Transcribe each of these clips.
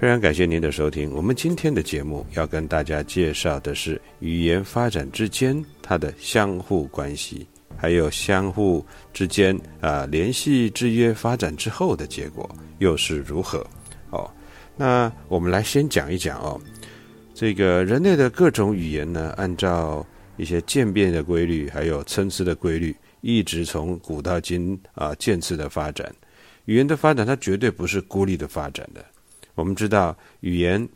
非常感谢您的收听。我们今天的节目要跟大家介绍的是语言发展之间它的相互关系，还有相互之间啊联系制约发展之后的结果又是如何？哦，那我们来先讲一讲哦，这个人类的各种语言呢，按照一些渐变的规律，还有参差的规律，一直从古到今啊渐次的发展。语言的发展，它绝对不是孤立的发展的。我们知道语言，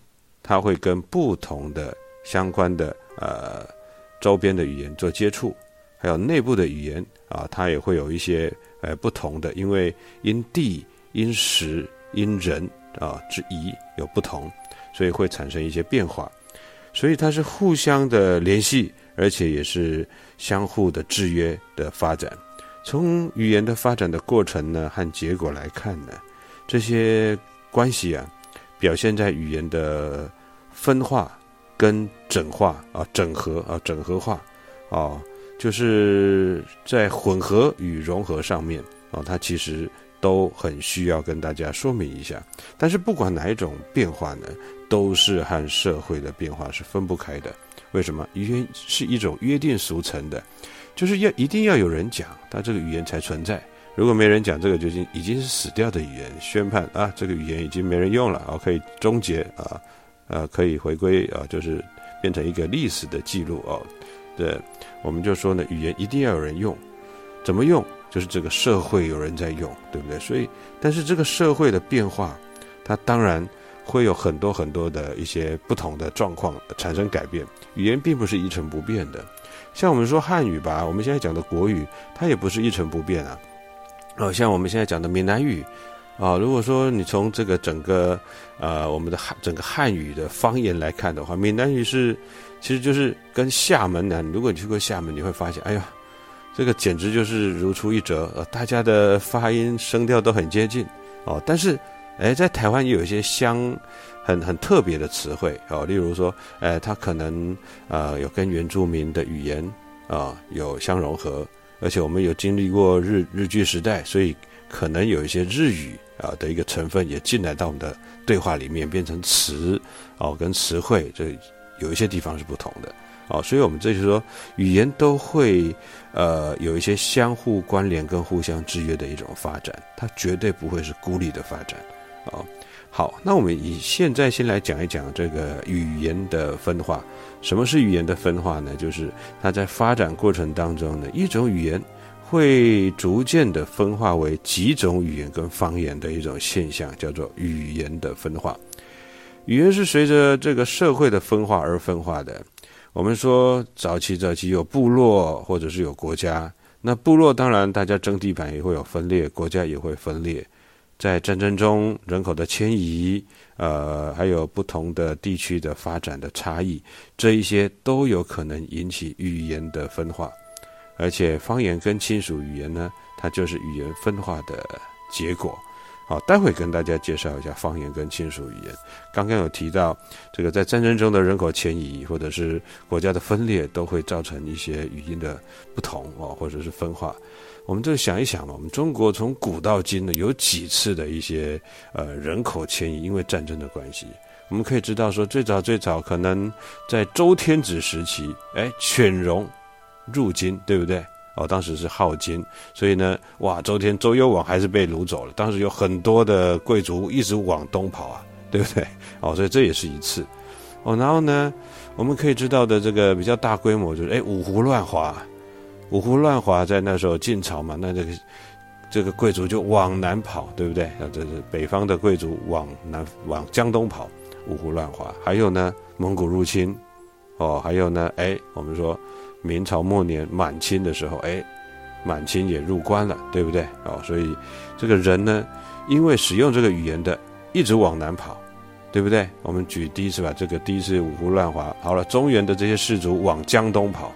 它会跟不同的相关的呃周边的语言做接触，还有内部的语言啊，它也会有一些呃不同的，因为因地、因时、因人啊之宜有不同，所以会产生一些变化。所以它是互相的联系，而且也是相互的制约的发展。从语言的发展的过程呢和结果来看呢，这些关系啊。表现在语言的分化跟整化啊，整合啊，整合化啊，就是在混合与融合上面啊，它其实都很需要跟大家说明一下。但是不管哪一种变化呢，都是和社会的变化是分不开的。为什么？语言是一种约定俗成的，就是要一定要有人讲，它这个语言才存在。如果没人讲这个，就已经已经是死掉的语言，宣判啊，这个语言已经没人用了啊，可以终结啊，呃，可以回归啊，就是变成一个历史的记录哦。对，我们就说呢，语言一定要有人用，怎么用？就是这个社会有人在用，对不对？所以，但是这个社会的变化，它当然会有很多很多的一些不同的状况产生改变。语言并不是一成不变的，像我们说汉语吧，我们现在讲的国语，它也不是一成不变啊。哦，像我们现在讲的闽南语，啊，如果说你从这个整个呃我们的汉整个汉语的方言来看的话，闽南语是其实就是跟厦门呢，如果你去过厦门，你会发现，哎呀，这个简直就是如出一辙，呃，大家的发音声调都很接近哦。但是，哎，在台湾也有一些相很很特别的词汇哦，例如说，哎，它可能呃有跟原住民的语言啊有相融合。而且我们有经历过日日据时代，所以可能有一些日语啊的一个成分也进来到我们的对话里面，变成词哦，跟词汇这有一些地方是不同的哦，所以我们这就是说，语言都会呃有一些相互关联跟互相制约的一种发展，它绝对不会是孤立的发展啊。好，那我们以现在先来讲一讲这个语言的分化。什么是语言的分化呢？就是它在发展过程当中呢，一种语言会逐渐的分化为几种语言跟方言的一种现象，叫做语言的分化。语言是随着这个社会的分化而分化的。我们说早期早期有部落或者是有国家，那部落当然大家争地盘也会有分裂，国家也会分裂。在战争中人口的迁移，呃，还有不同的地区的发展的差异，这一些都有可能引起语言的分化。而且方言跟亲属语言呢，它就是语言分化的结果。好，待会跟大家介绍一下方言跟亲属语言。刚刚有提到，这个在战争中的人口迁移，或者是国家的分裂，都会造成一些语音的不同哦，或者是分化。我们就想一想嘛，我们中国从古到今呢，有几次的一些呃人口迁移，因为战争的关系，我们可以知道说，最早最早可能在周天子时期，哎，犬戎入京，对不对？哦，当时是号金，所以呢，哇，周天周幽王还是被掳走了。当时有很多的贵族一直往东跑啊，对不对？哦，所以这也是一次。哦，然后呢，我们可以知道的这个比较大规模就是，哎，五胡乱华，五胡乱华在那时候晋朝嘛，那这个这个贵族就往南跑，对不对？啊，这是北方的贵族往南往江东跑，五胡乱华。还有呢，蒙古入侵，哦，还有呢，哎，我们说。明朝末年，满清的时候，哎，满清也入关了，对不对？哦，所以这个人呢，因为使用这个语言的，一直往南跑，对不对？我们举第一次吧，这个第一次五胡乱华，好了，中原的这些士族往江东跑，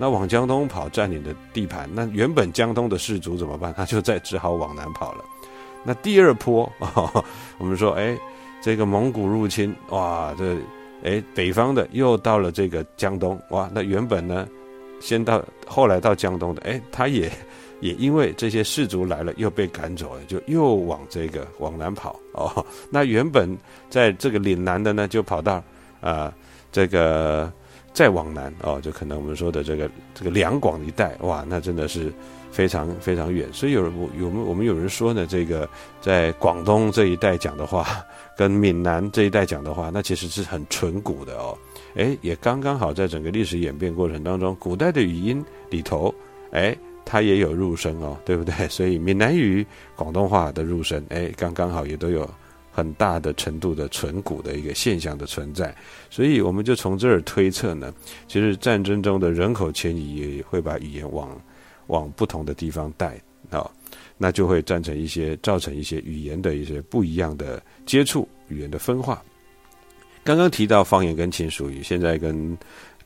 那往江东跑占领的地盘，那原本江东的士族怎么办？他就再只好往南跑了。那第二波，我们说，哎，这个蒙古入侵，哇，这。哎，北方的又到了这个江东，哇，那原本呢，先到后来到江东的，哎，他也也因为这些士族来了，又被赶走了，就又往这个往南跑哦。那原本在这个岭南的呢，就跑到啊这个再往南哦，就可能我们说的这个这个两广一带，哇，那真的是非常非常远。所以有有有我们有人说呢，这个在广东这一带讲的话。跟闽南这一代讲的话，那其实是很纯古的哦，哎，也刚刚好在整个历史演变过程当中，古代的语音里头，哎，它也有入声哦，对不对？所以闽南语、广东话的入声，哎，刚刚好也都有很大的程度的纯古的一个现象的存在，所以我们就从这儿推测呢，其实战争中的人口迁移也会把语言往往不同的地方带啊。那就会造成一些造成一些语言的一些不一样的接触，语言的分化。刚刚提到方言跟亲属语，现在跟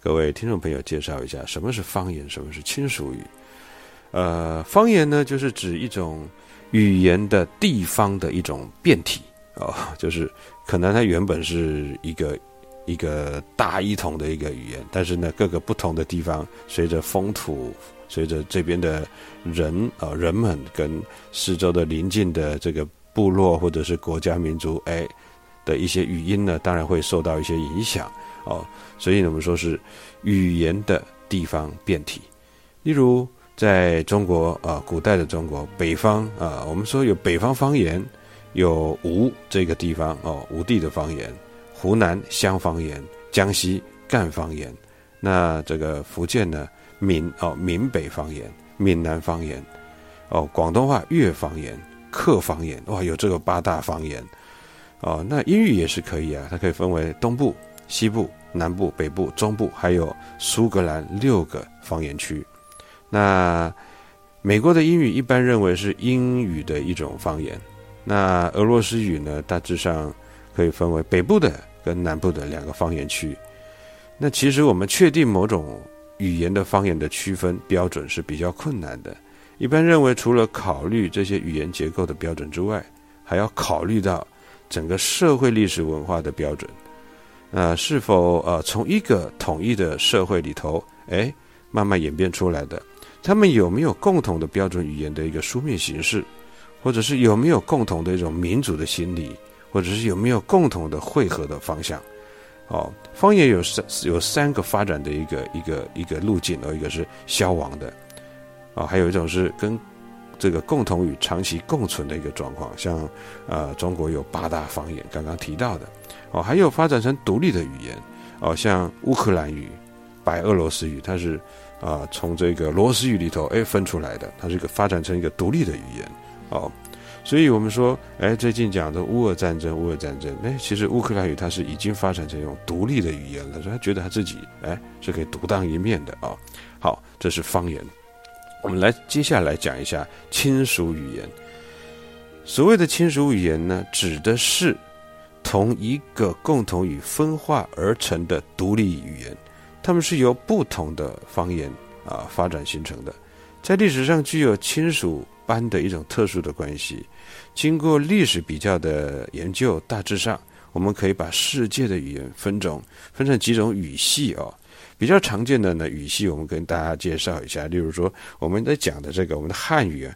各位听众朋友介绍一下什么是方言，什么是亲属语。呃，方言呢，就是指一种语言的地方的一种变体哦，就是可能它原本是一个一个大一统的一个语言，但是呢，各个不同的地方随着风土。随着这边的人啊，人们跟四周的邻近的这个部落或者是国家民族，哎的一些语音呢，当然会受到一些影响哦。所以，我们说是语言的地方变体。例如，在中国啊，古代的中国北方啊，我们说有北方方言，有吴这个地方哦，吴地的方言；湖南湘方言，江西赣方言。那这个福建呢？闽哦，闽北方言、闽南方言，哦，广东话粤方言、客方言，哇，有这个八大方言，哦，那英语也是可以啊，它可以分为东部、西部、南部、北部、中部，还有苏格兰六个方言区。那美国的英语一般认为是英语的一种方言，那俄罗斯语呢，大致上可以分为北部的跟南部的两个方言区。那其实我们确定某种。语言的方言的区分标准是比较困难的。一般认为，除了考虑这些语言结构的标准之外，还要考虑到整个社会历史文化的标准。呃，是否呃从一个统一的社会里头，哎，慢慢演变出来的？他们有没有共同的标准语言的一个书面形式，或者是有没有共同的一种民主的心理，或者是有没有共同的汇合的方向？哦，方言有三有三个发展的一个一个一个路径，哦，一个是消亡的，啊，还有一种是跟这个共同语长期共存的一个状况，像呃中国有八大方言，刚刚提到的，哦，还有发展成独立的语言，哦，像乌克兰语、白俄罗斯语，它是啊从这个罗斯语里头哎分出来的，它是一个发展成一个独立的语言，哦。所以我们说，哎，最近讲的乌俄战争，乌俄战争，哎，其实乌克兰语它是已经发展成一种独立的语言了，所以他觉得他自己，哎，是可以独当一面的啊。好，这是方言。我们来接下来讲一下亲属语言。所谓的亲属语言呢，指的是同一个共同语分化而成的独立语言，它们是由不同的方言啊发展形成的，在历史上具有亲属般的一种特殊的关系。经过历史比较的研究，大致上我们可以把世界的语言分种分成几种语系哦。比较常见的呢语系，我们跟大家介绍一下。例如说，我们在讲的这个我们的汉语啊，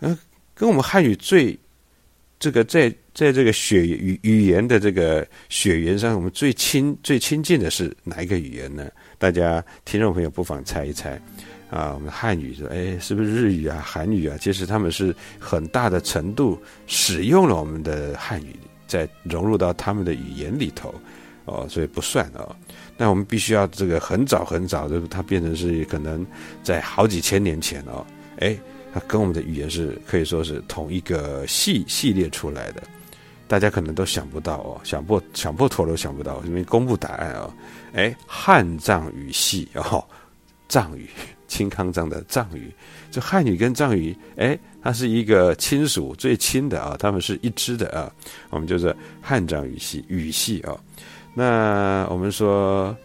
嗯，跟我们汉语最这个在在这个血语语言的这个血缘上，我们最亲最亲近的是哪一个语言呢？大家听众朋友不妨猜一猜啊。我们汉语说，哎，是不是日语啊、韩语啊？其实他们是很大的程度使用了我们的汉语，在融入到他们的语言里头哦，所以不算哦。那我们必须要这个很早很早的，它变成是可能在好几千年前哦，哎，它跟我们的语言是可以说是同一个系系列出来的，大家可能都想不到哦，想破想破头都想不到，因为公布答案哦，哎，汉藏语系哦，藏语，青康藏的藏语，这汉语跟藏语，哎，它是一个亲属最亲的啊，他们是一支的啊，我们就是汉藏语系语系啊。那我们说，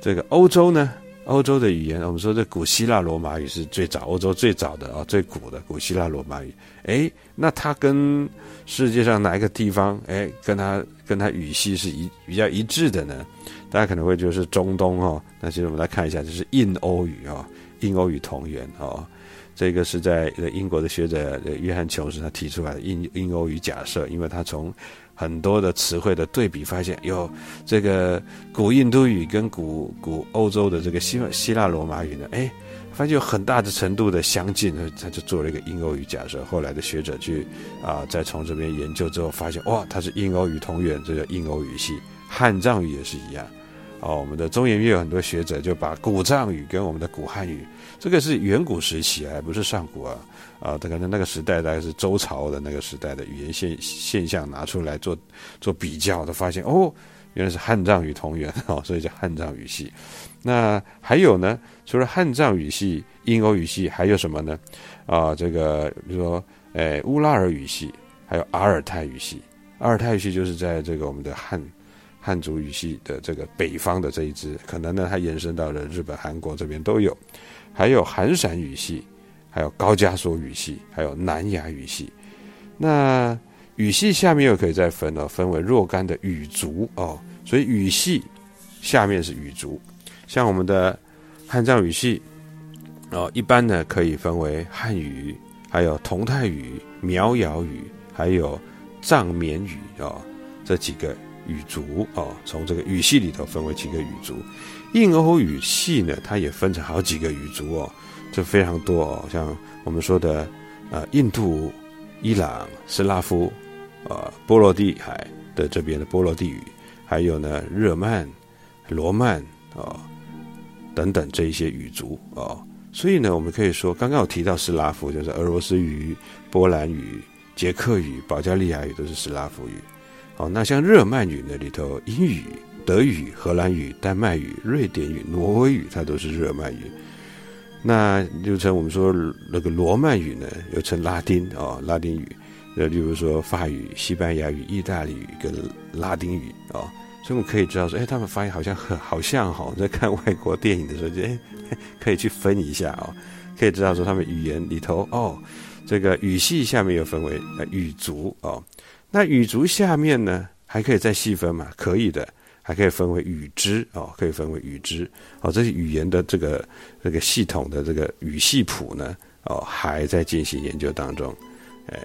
这个欧洲呢？欧洲的语言，我们说这古希腊罗马语是最早，欧洲最早的啊，最古的古希腊罗马语。哎，那它跟世界上哪一个地方，哎，跟它跟它语系是一比较一致的呢？大家可能会觉得是中东哦。那其实我们来看一下，就是印欧语啊，印欧语同源哦。这个是在英国的学者约翰琼斯他提出来的印印欧语假设，因为他从很多的词汇的对比，发现有这个古印度语跟古古欧洲的这个希希腊罗马语呢，哎，发现有很大的程度的相近，他就做了一个印欧语假设。后来的学者去啊，再从这边研究之后，发现哇，它是印欧语同源，这个印欧语系，汉藏语也是一样。哦，我们的中研院有很多学者就把古藏语跟我们的古汉语，这个是远古时期啊，不是上古啊。啊，他可能那个时代大概是周朝的那个时代的语言现现象拿出来做做比较，他发现哦，原来是汉藏语同源哦，所以叫汉藏语系。那还有呢，除了汉藏语系、印欧语系，还有什么呢？啊，这个比如说，诶，乌拉尔语系，还有阿尔泰语系。阿尔泰语系就是在这个我们的汉汉族语系的这个北方的这一支，可能呢它延伸到了日本、韩国这边都有。还有韩陕语系。还有高加索语系，还有南亚语系。那语系下面又可以再分了，分为若干的语族哦。所以语系下面是语族，像我们的汉藏语系哦，一般呢可以分为汉语，还有同泰语、苗瑶语，还有藏缅语哦，这几个语族哦。从这个语系里头分为几个语族。印欧语系呢，它也分成好几个语族哦。就非常多哦，像我们说的，呃，印度、伊朗、斯拉夫，呃，波罗的海的这边的波罗的语，还有呢，日耳曼、罗曼啊等等这一些语族啊，所以呢，我们可以说，刚刚有提到斯拉夫，就是俄罗斯语、波兰语、捷克语、保加利亚语都是斯拉夫语。好，那像日耳曼语呢里头，英语、德语、荷兰语、丹麦语、瑞典语、挪威语，它都是日耳曼语。那就称我们说那个罗曼语呢，又称拉丁啊，拉丁语，呃，例如说法语、西班牙语、意大利语跟拉丁语啊，所以我们可以知道说，哎，他们发音好像很好像哈，在看外国电影的时候，就哎，可以去分一下啊，可以知道说他们语言里头哦，这个语系下面又分为呃语族哦，那语族下面呢还可以再细分嘛？可以的。还可以分为语支哦，可以分为语支哦，这是语言的这个这个系统的这个语系谱呢哦，还在进行研究当中。哎，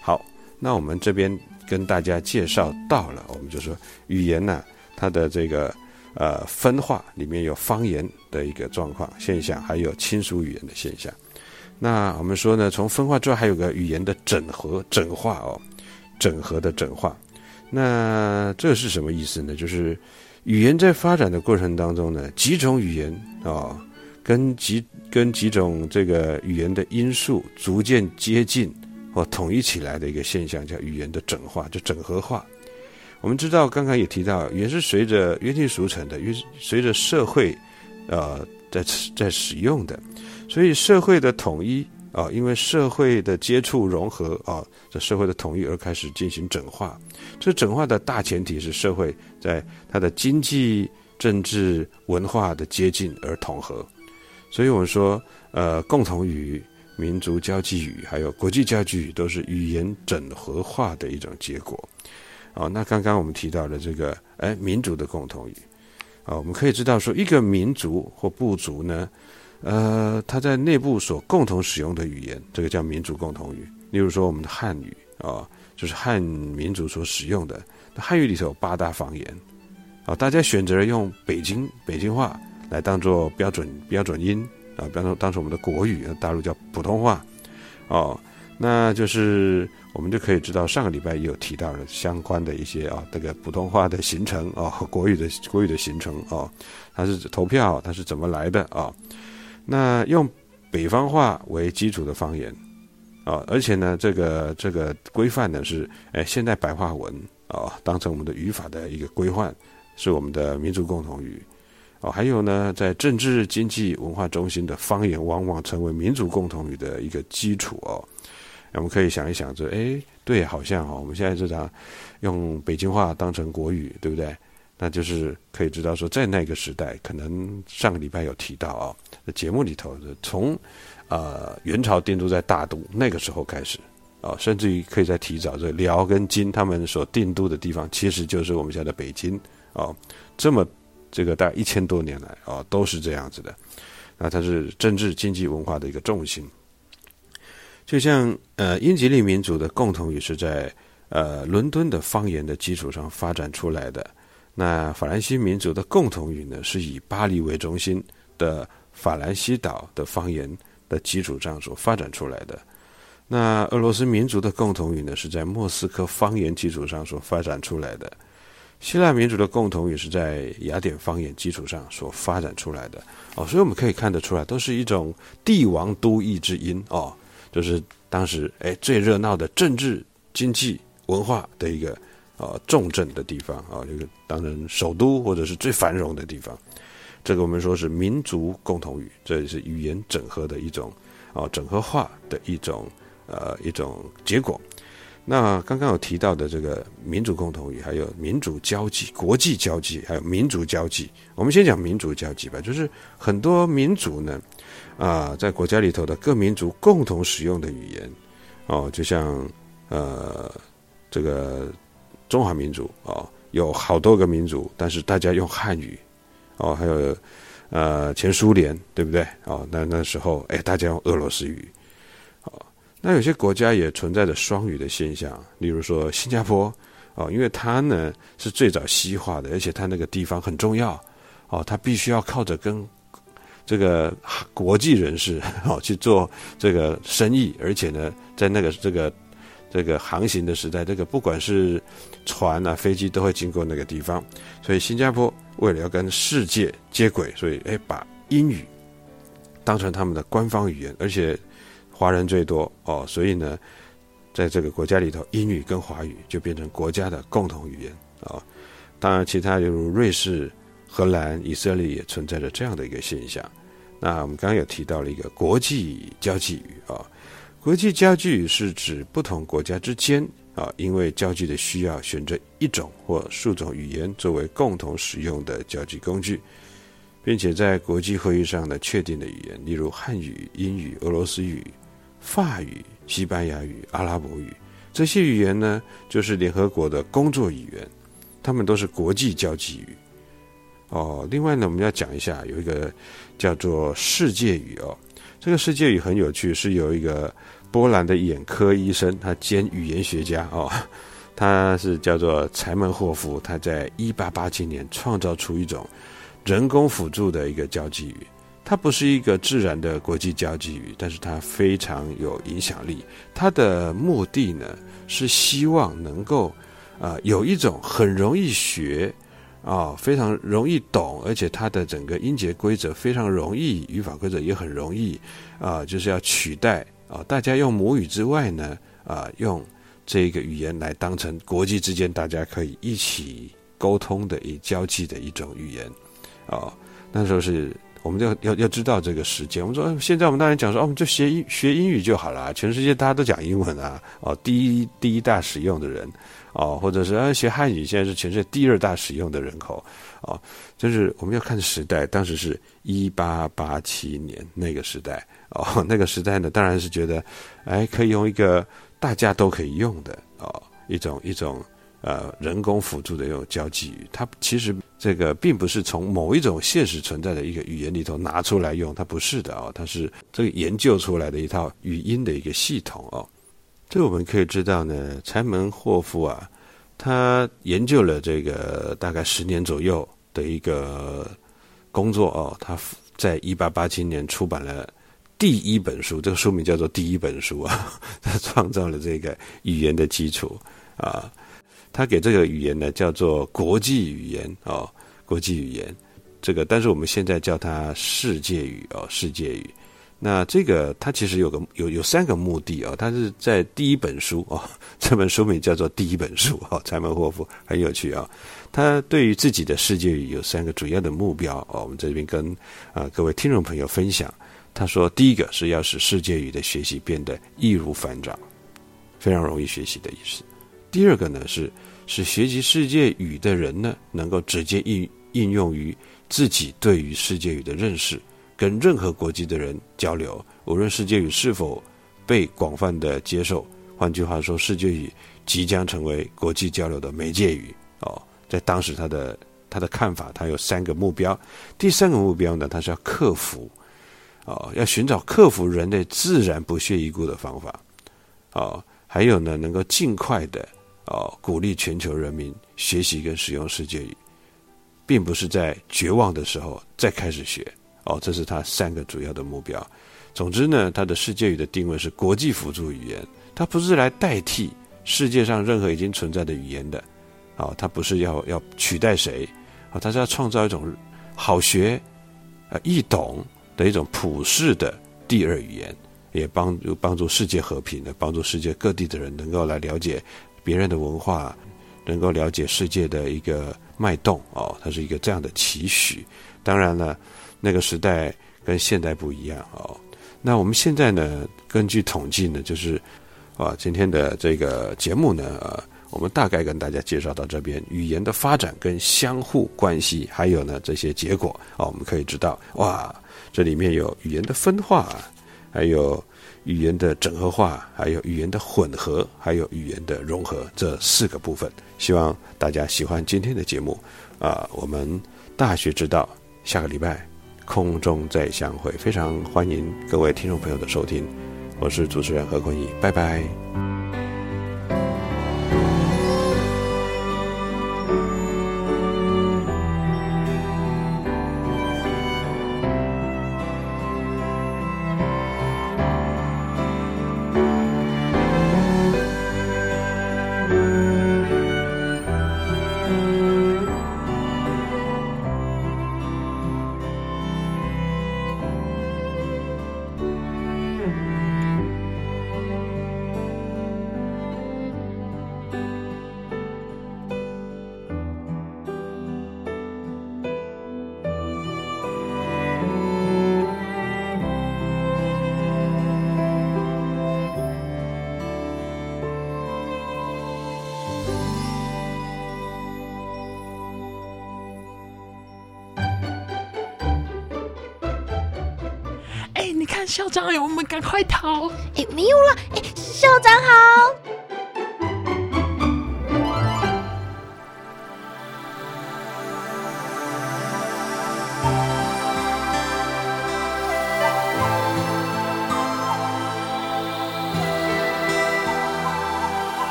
好，那我们这边跟大家介绍到了，我们就说语言呢，它的这个呃分化里面有方言的一个状况现象，还有亲属语言的现象。那我们说呢，从分化之外，还有个语言的整合、整化哦，整合的整化。那这是什么意思呢？就是语言在发展的过程当中呢，几种语言啊，跟几跟几种这个语言的因素逐渐接近或统一起来的一个现象，叫语言的整化，就整合化。我们知道，刚刚也提到，语言是随着约定俗成的，约随着社会呃在在使用的，所以社会的统一啊，因为社会的接触融合啊，这社会的统一而开始进行整化。这整化的大前提是社会在它的经济、政治、文化的接近而统合。所以我们说，呃，共同语、民族交际语还有国际交际语都是语言整合化的一种结果。哦，那刚刚我们提到的这个，哎，民族的共同语，啊，我们可以知道说，一个民族或部族呢。呃，它在内部所共同使用的语言，这个叫民族共同语。例如说，我们的汉语啊，就是汉民族所使用的。那汉语里头有八大方言，啊，大家选择用北京北京话来当做标准标准音啊，比方说当成我们的国语，大陆叫普通话，哦，那就是我们就可以知道，上个礼拜也有提到了相关的一些啊，这个普通话的形成啊，和国语的国语的形成啊，它是投票，它是怎么来的啊？那用北方话为基础的方言，啊，而且呢，这个这个规范呢是，哎，现代白话文啊，当成我们的语法的一个规范，是我们的民族共同语，哦，还有呢，在政治、经济、文化中心的方言，往往成为民族共同语的一个基础哦。我们可以想一想，这哎，对，好像哦，我们现在这常用北京话当成国语，对不对？那就是可以知道说，在那个时代，可能上个礼拜有提到啊，节目里头的从，呃，元朝定都在大都那个时候开始，啊，甚至于可以再提早，这辽跟金他们所定都的地方，其实就是我们现在的北京，啊，这么这个大概一千多年来啊，都是这样子的，那它是政治、经济、文化的一个重心，就像呃，英吉利民族的共同语是在呃伦敦的方言的基础上发展出来的。那法兰西民族的共同语呢，是以巴黎为中心的法兰西岛的方言的基础上所发展出来的。那俄罗斯民族的共同语呢，是在莫斯科方言基础上所发展出来的。希腊民族的共同语是在雅典方言基础上所发展出来的。哦，所以我们可以看得出来，都是一种帝王都邑之音哦，就是当时哎最热闹的政治、经济、文化的一个。啊，重镇的地方啊，这个当然首都或者是最繁荣的地方，这个我们说是民族共同语，这也是语言整合的一种啊，整合化的一种呃一种结果。那刚刚有提到的这个民族共同语，还有民族交际、国际交际，还有民族交际。我们先讲民族交际吧，就是很多民族呢啊，在国家里头的各民族共同使用的语言哦，就像呃这个。中华民族哦，有好多个民族，但是大家用汉语哦，还有呃前苏联对不对哦？那那时候哎，大家用俄罗斯语哦。那有些国家也存在着双语的现象，例如说新加坡哦，因为它呢是最早西化的，而且它那个地方很重要哦，它必须要靠着跟这个国际人士哦去做这个生意，而且呢，在那个这个。这个航行的时代，这个不管是船啊、飞机都会经过那个地方，所以新加坡为了要跟世界接轨，所以哎把英语当成他们的官方语言，而且华人最多哦，所以呢，在这个国家里头，英语跟华语就变成国家的共同语言啊。当然，其他例如瑞士、荷兰、以色列也存在着这样的一个现象。那我们刚刚有提到了一个国际交际语啊。国际交际语是指不同国家之间啊，因为交际的需要，选择一种或数种语言作为共同使用的交际工具，并且在国际会议上的确定的语言，例如汉语、英语、俄罗斯语、法语、西班牙语、阿拉伯语这些语言呢，就是联合国的工作语言，它们都是国际交际语。哦，另外呢，我们要讲一下有一个叫做世界语哦，这个世界语很有趣，是有一个。波兰的眼科医生，他兼语言学家哦，他是叫做柴门霍夫。他在一八八七年创造出一种人工辅助的一个交际语，它不是一个自然的国际交际语，但是它非常有影响力。它的目的呢，是希望能够啊有一种很容易学啊，非常容易懂，而且它的整个音节规则非常容易，语法规则也很容易啊，就是要取代。啊，大家用母语之外呢，啊，用这个语言来当成国际之间大家可以一起沟通的、以交际的一种语言，啊，那时候是我们要要要知道这个时间。我们说现在我们当然讲说，哦，我们就学英学英语就好了。全世界大家都讲英文啊，哦，第一第一大使用的人，哦，或者是啊学汉语，现在是全世界第二大使用的人口，哦，就是我们要看时代，当时是一八八七年那个时代，哦，那个时代呢，当然是觉得，哎，可以用一个大家都可以用的，哦，一种一种。呃，人工辅助的这种交际语，它其实这个并不是从某一种现实存在的一个语言里头拿出来用，它不是的哦，它是这个研究出来的一套语音的一个系统哦。这我们可以知道呢，柴门霍夫啊，他研究了这个大概十年左右的一个工作哦，他在一八八七年出版了第一本书，这个书名叫做《第一本书》啊，他创造了这个语言的基础啊。他给这个语言呢叫做国际语言哦，国际语言，这个但是我们现在叫它世界语哦，世界语。那这个它其实有个有有三个目的哦，它是在第一本书哦，这本书名叫做第一本书哦，柴门霍夫很有趣啊。他对于自己的世界语有三个主要的目标哦，我们这边跟啊各位听众朋友分享。他说，第一个是要使世界语的学习变得易如反掌，非常容易学习的意思。第二个呢是。使学习世界语的人呢，能够直接应应用于自己对于世界语的认识，跟任何国际的人交流，无论世界语是否被广泛的接受。换句话说，世界语即将成为国际交流的媒介语。哦，在当时他的他的看法，他有三个目标。第三个目标呢，他是要克服，哦，要寻找克服人类自然不屑一顾的方法。哦，还有呢，能够尽快的。哦，鼓励全球人民学习跟使用世界语，并不是在绝望的时候再开始学。哦，这是他三个主要的目标。总之呢，他的世界语的定位是国际辅助语言，它不是来代替世界上任何已经存在的语言的。哦，它不是要要取代谁，啊，它是要创造一种好学、呃易懂的一种普世的第二语言，也帮助帮助世界和平的，帮助世界各地的人能够来了解。别人的文化，能够了解世界的一个脉动哦，它是一个这样的期许。当然了，那个时代跟现代不一样哦。那我们现在呢，根据统计呢，就是啊，今天的这个节目呢，呃，我们大概跟大家介绍到这边，语言的发展跟相互关系，还有呢这些结果啊，我们可以知道哇，这里面有语言的分化，还有。语言的整合化，还有语言的混合，还有语言的融合，这四个部分，希望大家喜欢今天的节目啊！我们大学之道，下个礼拜空中再相会，非常欢迎各位听众朋友的收听，我是主持人何坤义，拜拜。校长，哎，我们赶快逃！哎，没有了，哎，校长好。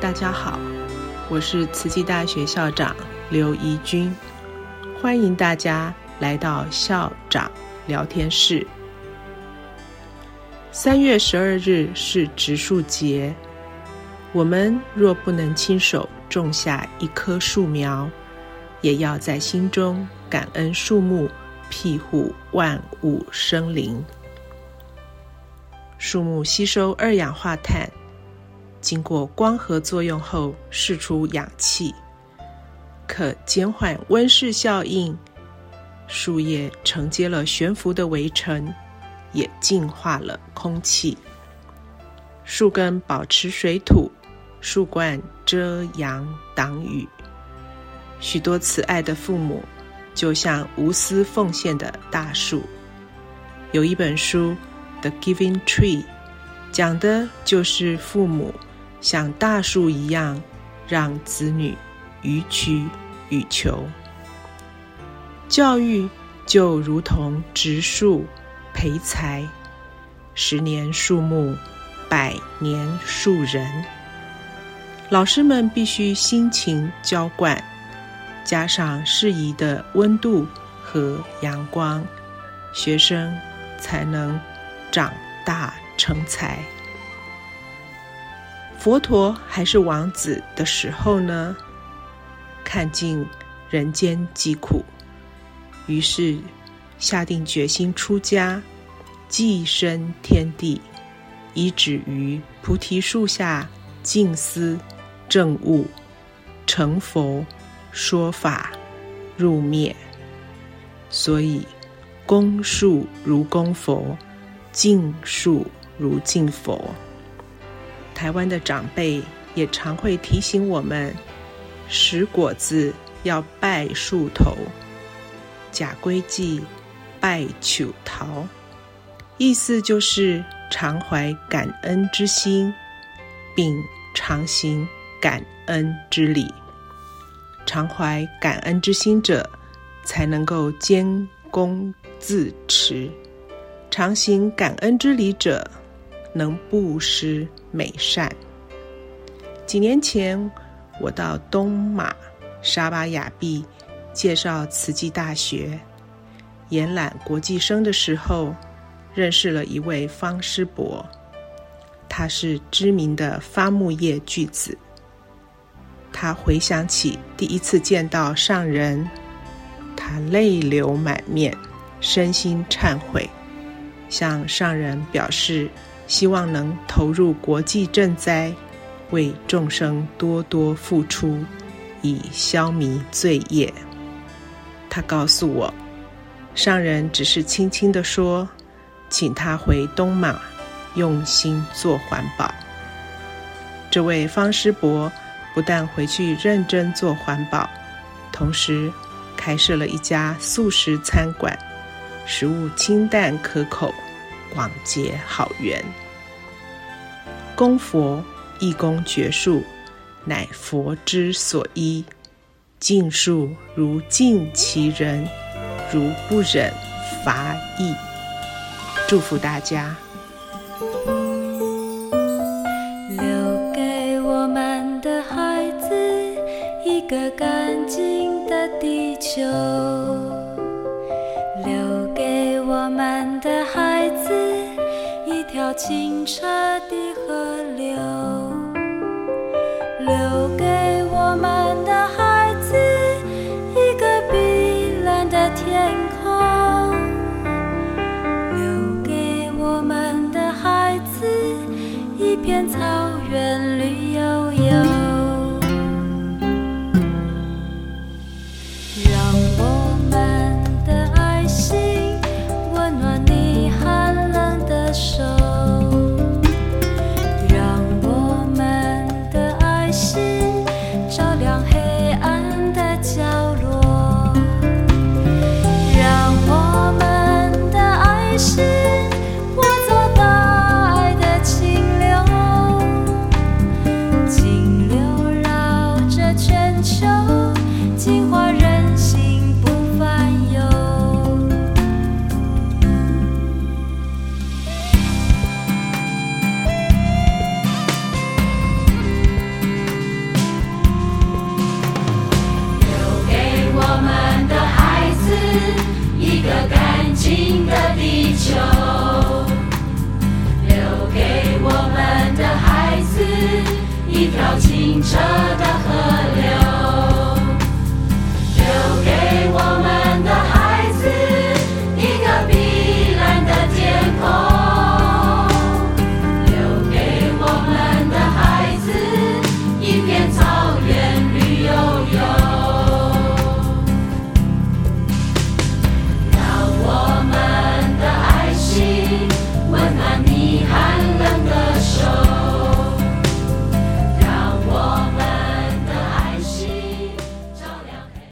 大家好，我是慈济大学校长刘怡君，欢迎大家。来到校长聊天室。三月十二日是植树节，我们若不能亲手种下一棵树苗，也要在心中感恩树木庇护万物生灵。树木吸收二氧化碳，经过光合作用后释出氧气。可减缓温室效应。树叶承接了悬浮的微尘，也净化了空气。树根保持水土，树冠遮阳挡雨。许多慈爱的父母，就像无私奉献的大树。有一本书《The Giving Tree》，讲的就是父母像大树一样，让子女予取予求。教育就如同植树培才，十年树木，百年树人。老师们必须辛勤浇灌。加上适宜的温度和阳光，学生才能长大成才。佛陀还是王子的时候呢，看尽人间疾苦，于是下定决心出家，寄身天地，以止于菩提树下静思正悟，成佛。说法入灭，所以供树如供佛，敬树如敬佛。台湾的长辈也常会提醒我们：食果子要拜树头，假归祭拜求桃。意思就是常怀感恩之心，并常行感恩之礼。常怀感恩之心者，才能够坚功自持；常行感恩之礼者，能布施美善。几年前，我到东马沙巴雅碧介绍慈济大学，延揽国际生的时候，认识了一位方师伯，他是知名的发木业巨子。他回想起第一次见到上人，他泪流满面，身心忏悔，向上人表示希望能投入国际赈灾，为众生多多付出，以消弭罪业。他告诉我，上人只是轻轻地说，请他回东马，用心做环保。这位方师伯。不但回去认真做环保，同时开设了一家素食餐馆，食物清淡可口，广结好缘。供佛义工绝术，乃佛之所依。尽数如尽其人，如不忍伐意。祝福大家。留给我们的孩子一个干净的地球，留给我们的孩子一条清澈的河流。